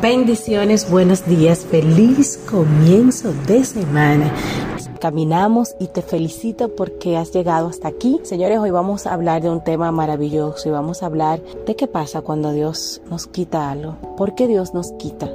Bendiciones, buenos días, feliz comienzo de semana. Caminamos y te felicito porque has llegado hasta aquí. Señores, hoy vamos a hablar de un tema maravilloso y vamos a hablar de qué pasa cuando Dios nos quita algo. ¿Por qué Dios nos quita?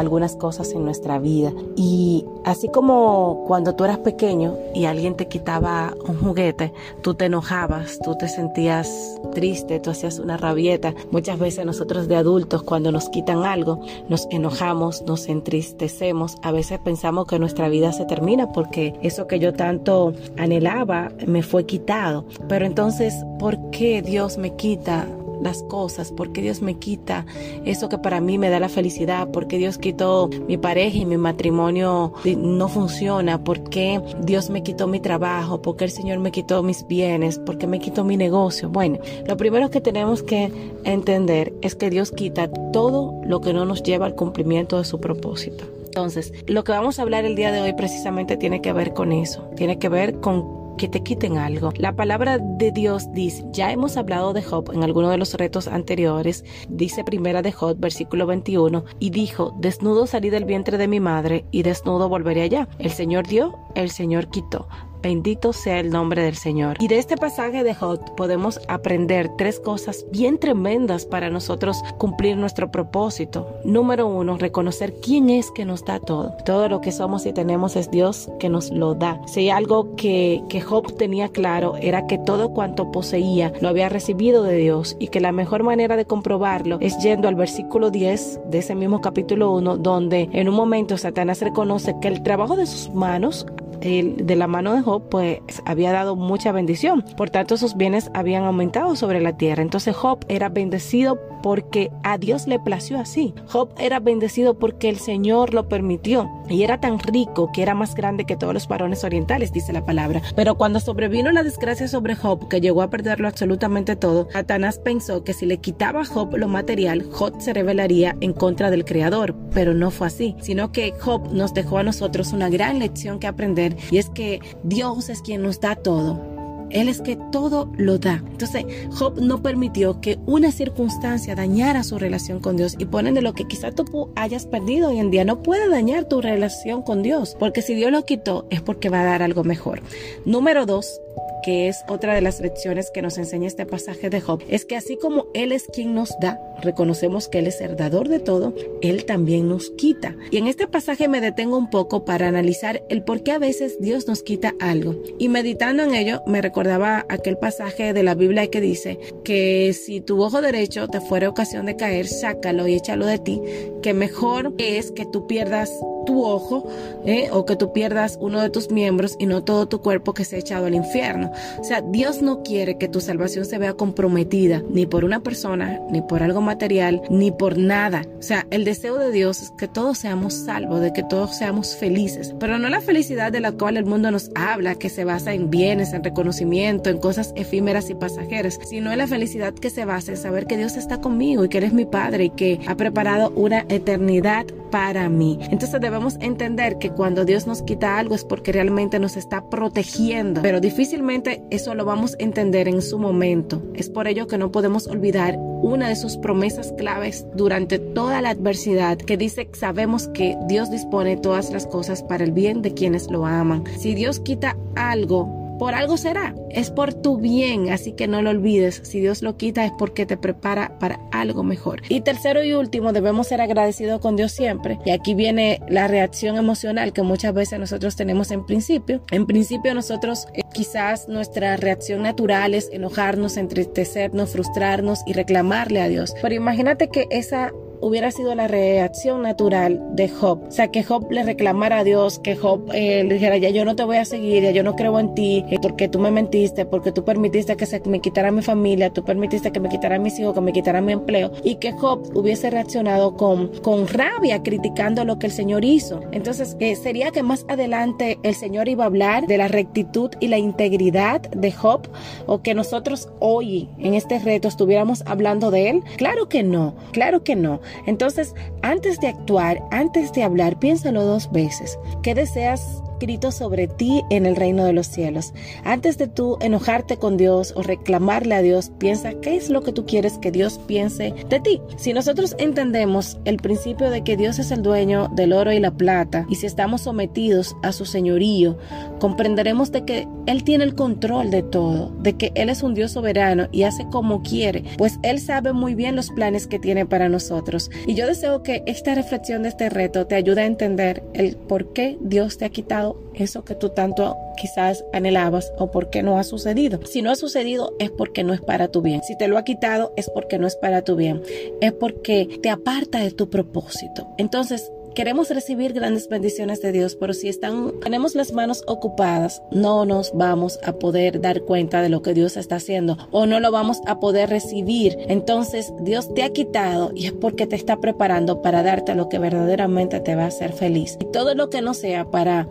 Algunas cosas en nuestra vida. Y así como cuando tú eras pequeño y alguien te quitaba un juguete, tú te enojabas, tú te sentías triste, tú hacías una rabieta. Muchas veces nosotros de adultos cuando nos quitan algo, nos enojamos, nos entristecemos. A veces pensamos que nuestra vida se termina porque eso que yo tanto anhelaba me fue quitado. Pero entonces, ¿por qué Dios me quita las cosas, porque Dios me quita eso que para mí me da la felicidad, porque Dios quitó mi pareja y mi matrimonio no funciona, porque Dios me quitó mi trabajo, porque el Señor me quitó mis bienes, porque me quitó mi negocio. Bueno, lo primero que tenemos que entender es que Dios quita todo lo que no nos lleva al cumplimiento de su propósito. Entonces, lo que vamos a hablar el día de hoy precisamente tiene que ver con eso, tiene que ver con que te quiten algo. La palabra de Dios dice, ya hemos hablado de Job en alguno de los retos anteriores, dice primera de Job, versículo 21, y dijo, desnudo salí del vientre de mi madre y desnudo volveré allá. El Señor dio, el Señor quitó. Bendito sea el nombre del Señor. Y de este pasaje de Job podemos aprender tres cosas bien tremendas para nosotros cumplir nuestro propósito. Número uno, reconocer quién es que nos da todo. Todo lo que somos y tenemos es Dios que nos lo da. Si algo que, que Job tenía claro era que todo cuanto poseía lo había recibido de Dios y que la mejor manera de comprobarlo es yendo al versículo 10 de ese mismo capítulo 1 donde en un momento Satanás reconoce que el trabajo de sus manos de la mano de Job, pues había dado mucha bendición. Por tanto, sus bienes habían aumentado sobre la tierra. Entonces Job era bendecido porque a Dios le plació así. Job era bendecido porque el Señor lo permitió. Y era tan rico que era más grande que todos los varones orientales, dice la palabra. Pero cuando sobrevino la desgracia sobre Job, que llegó a perderlo absolutamente todo, Satanás pensó que si le quitaba a Job lo material, Job se rebelaría en contra del Creador. Pero no fue así, sino que Job nos dejó a nosotros una gran lección que aprender y es que Dios es quien nos da todo. Él es que todo lo da. Entonces, Job no permitió que una circunstancia dañara su relación con Dios y ponen de lo que quizá tú hayas perdido hoy en día. No puede dañar tu relación con Dios, porque si Dios lo quitó es porque va a dar algo mejor. Número dos, que es otra de las lecciones que nos enseña este pasaje de Job, es que así como Él es quien nos da, reconocemos que Él es el dador de todo, Él también nos quita. Y en este pasaje me detengo un poco para analizar el por qué a veces Dios nos quita algo. Y meditando en ello, me recordaba aquel pasaje de la Biblia que dice que si tu ojo derecho te fuera ocasión de caer, sácalo y échalo de ti, que mejor es que tú pierdas tu ojo ¿eh? o que tú pierdas uno de tus miembros y no todo tu cuerpo que se ha echado al infierno. O sea, Dios no quiere que tu salvación se vea comprometida ni por una persona, ni por algo material, ni por nada. O sea, el deseo de Dios es que todos seamos salvos, de que todos seamos felices, pero no la felicidad de la cual el mundo nos habla, que se basa en bienes, en reconocimiento, en cosas efímeras y pasajeras, sino en la felicidad que se basa en saber que Dios está conmigo y que eres mi Padre y que ha preparado una eternidad para mí. Entonces debemos entender que cuando Dios nos quita algo es porque realmente nos está protegiendo, pero difícilmente eso lo vamos a entender en su momento. Es por ello que no podemos olvidar una de sus promesas claves durante toda la adversidad que dice sabemos que Dios dispone todas las cosas para el bien de quienes lo aman. Si Dios quita algo, por algo será, es por tu bien, así que no lo olvides, si Dios lo quita es porque te prepara para algo mejor. Y tercero y último, debemos ser agradecidos con Dios siempre, y aquí viene la reacción emocional que muchas veces nosotros tenemos en principio. En principio nosotros eh, quizás nuestra reacción natural es enojarnos, entristecernos, frustrarnos y reclamarle a Dios, pero imagínate que esa hubiera sido la reacción natural de Job. O sea, que Job le reclamara a Dios, que Job eh, le dijera, ya yo no te voy a seguir, ya yo no creo en ti, eh, porque tú me mentiste, porque tú permitiste que se me quitara mi familia, tú permitiste que me quitaran mis hijos, que me quitaran mi empleo, y que Job hubiese reaccionado con, con rabia criticando lo que el Señor hizo. Entonces, eh, sería que más adelante el Señor iba a hablar de la rectitud y la integridad de Job, o que nosotros hoy en este reto estuviéramos hablando de él. Claro que no, claro que no. Entonces, antes de actuar, antes de hablar, piénsalo dos veces. ¿Qué deseas escrito sobre ti en el reino de los cielos. Antes de tú enojarte con Dios o reclamarle a Dios, piensa qué es lo que tú quieres que Dios piense de ti. Si nosotros entendemos el principio de que Dios es el dueño del oro y la plata y si estamos sometidos a su señorío, comprenderemos de que Él tiene el control de todo, de que Él es un Dios soberano y hace como quiere, pues Él sabe muy bien los planes que tiene para nosotros. Y yo deseo que esta reflexión de este reto te ayude a entender el por qué Dios te ha quitado eso que tú tanto quizás anhelabas o porque no ha sucedido. Si no ha sucedido es porque no es para tu bien. Si te lo ha quitado es porque no es para tu bien. Es porque te aparta de tu propósito. Entonces, Queremos recibir grandes bendiciones de Dios, pero si están, tenemos las manos ocupadas, no nos vamos a poder dar cuenta de lo que Dios está haciendo o no lo vamos a poder recibir. Entonces Dios te ha quitado y es porque te está preparando para darte lo que verdaderamente te va a hacer feliz. Y todo lo que no sea para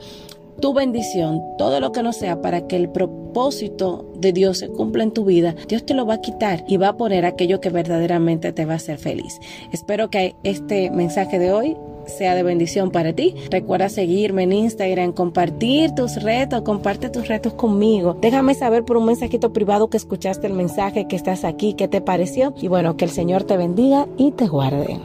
tu bendición, todo lo que no sea para que el propósito de Dios se cumpla en tu vida, Dios te lo va a quitar y va a poner aquello que verdaderamente te va a hacer feliz. Espero que este mensaje de hoy sea de bendición para ti. Recuerda seguirme en Instagram, compartir tus retos, comparte tus retos conmigo. Déjame saber por un mensajito privado que escuchaste el mensaje, que estás aquí, qué te pareció. Y bueno, que el Señor te bendiga y te guarde.